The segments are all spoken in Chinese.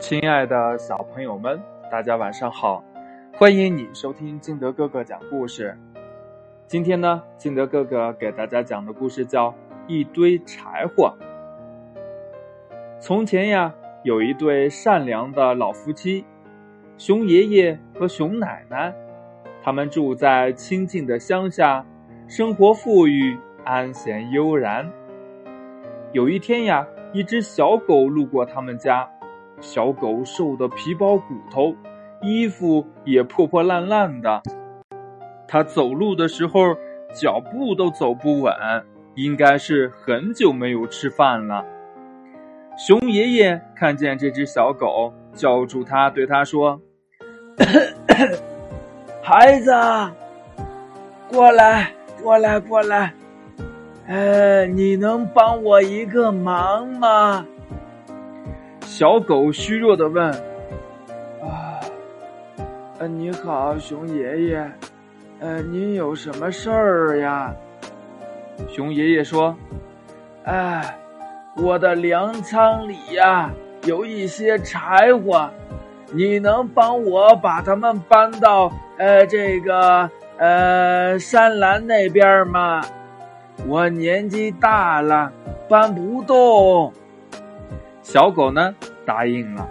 亲爱的小朋友们，大家晚上好！欢迎你收听金德哥哥讲故事。今天呢，金德哥哥给大家讲的故事叫《一堆柴火》。从前呀，有一对善良的老夫妻，熊爷爷和熊奶奶，他们住在清静的乡下，生活富裕，安闲悠然。有一天呀，一只小狗路过他们家。小狗瘦得皮包骨头，衣服也破破烂烂的。它走路的时候脚步都走不稳，应该是很久没有吃饭了。熊爷爷看见这只小狗，叫住它，对它说：“孩子，过来，过来，过来，哎，你能帮我一个忙吗？”小狗虚弱的问：“啊，呃，你好，熊爷爷，呃，您有什么事儿呀？”熊爷爷说：“哎，我的粮仓里呀有一些柴火，你能帮我把它们搬到呃这个呃山栏那边吗？我年纪大了，搬不动。”小狗呢？答应了。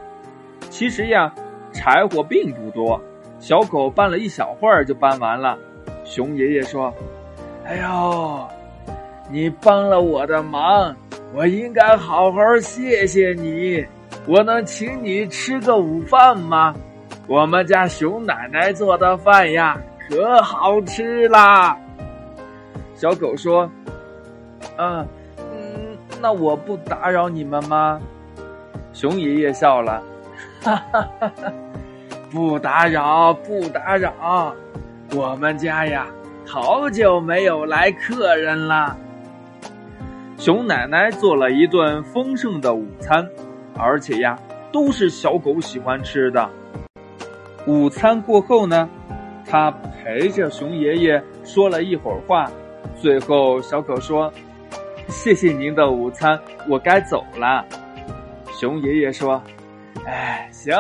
其实呀，柴火并不多，小狗搬了一小会儿就搬完了。熊爷爷说：“哎呦，你帮了我的忙，我应该好好谢谢你。我能请你吃个午饭吗？我们家熊奶奶做的饭呀，可好吃啦。”小狗说：“嗯嗯，那我不打扰你们吗？”熊爷爷笑了，哈哈哈哈不打扰，不打扰。我们家呀，好久没有来客人了。熊奶奶做了一顿丰盛的午餐，而且呀，都是小狗喜欢吃的。午餐过后呢，他陪着熊爷爷说了一会儿话，最后小狗说：“谢谢您的午餐，我该走了。”熊爷爷说：“哎，行，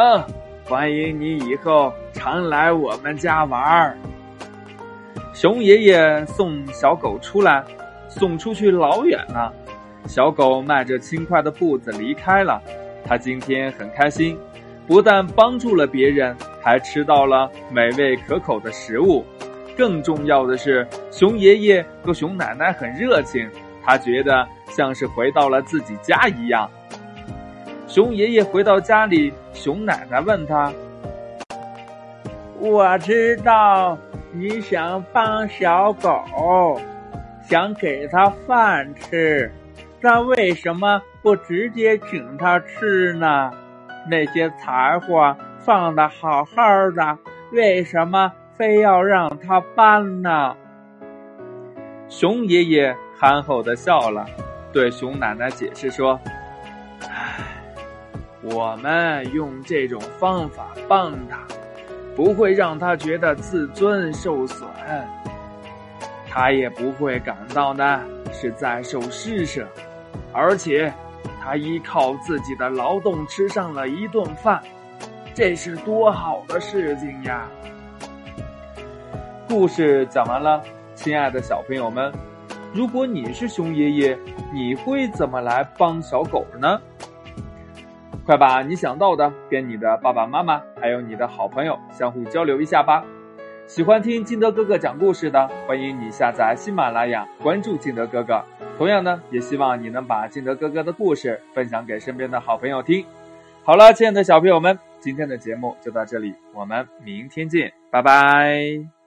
欢迎你以后常来我们家玩。”熊爷爷送小狗出来，送出去老远了。小狗迈着轻快的步子离开了。它今天很开心，不但帮助了别人，还吃到了美味可口的食物。更重要的是，熊爷爷和熊奶奶很热情，他觉得像是回到了自己家一样。熊爷爷回到家里，熊奶奶问他：“我知道你想帮小狗，想给它饭吃，那为什么不直接请它吃呢？那些柴火放的好好的，为什么非要让它搬呢？”熊爷爷憨厚的笑了，对熊奶奶解释说。我们用这种方法帮他，不会让他觉得自尊受损，他也不会感到呢是在受施舍，而且他依靠自己的劳动吃上了一顿饭，这是多好的事情呀！故事讲完了，亲爱的小朋友们，如果你是熊爷爷，你会怎么来帮小狗呢？快把你想到的跟你的爸爸妈妈，还有你的好朋友相互交流一下吧。喜欢听金德哥哥讲故事的，欢迎你下载喜马拉雅，关注金德哥哥。同样呢，也希望你能把金德哥哥的故事分享给身边的好朋友听。好了，亲爱的小朋友们，今天的节目就到这里，我们明天见，拜拜。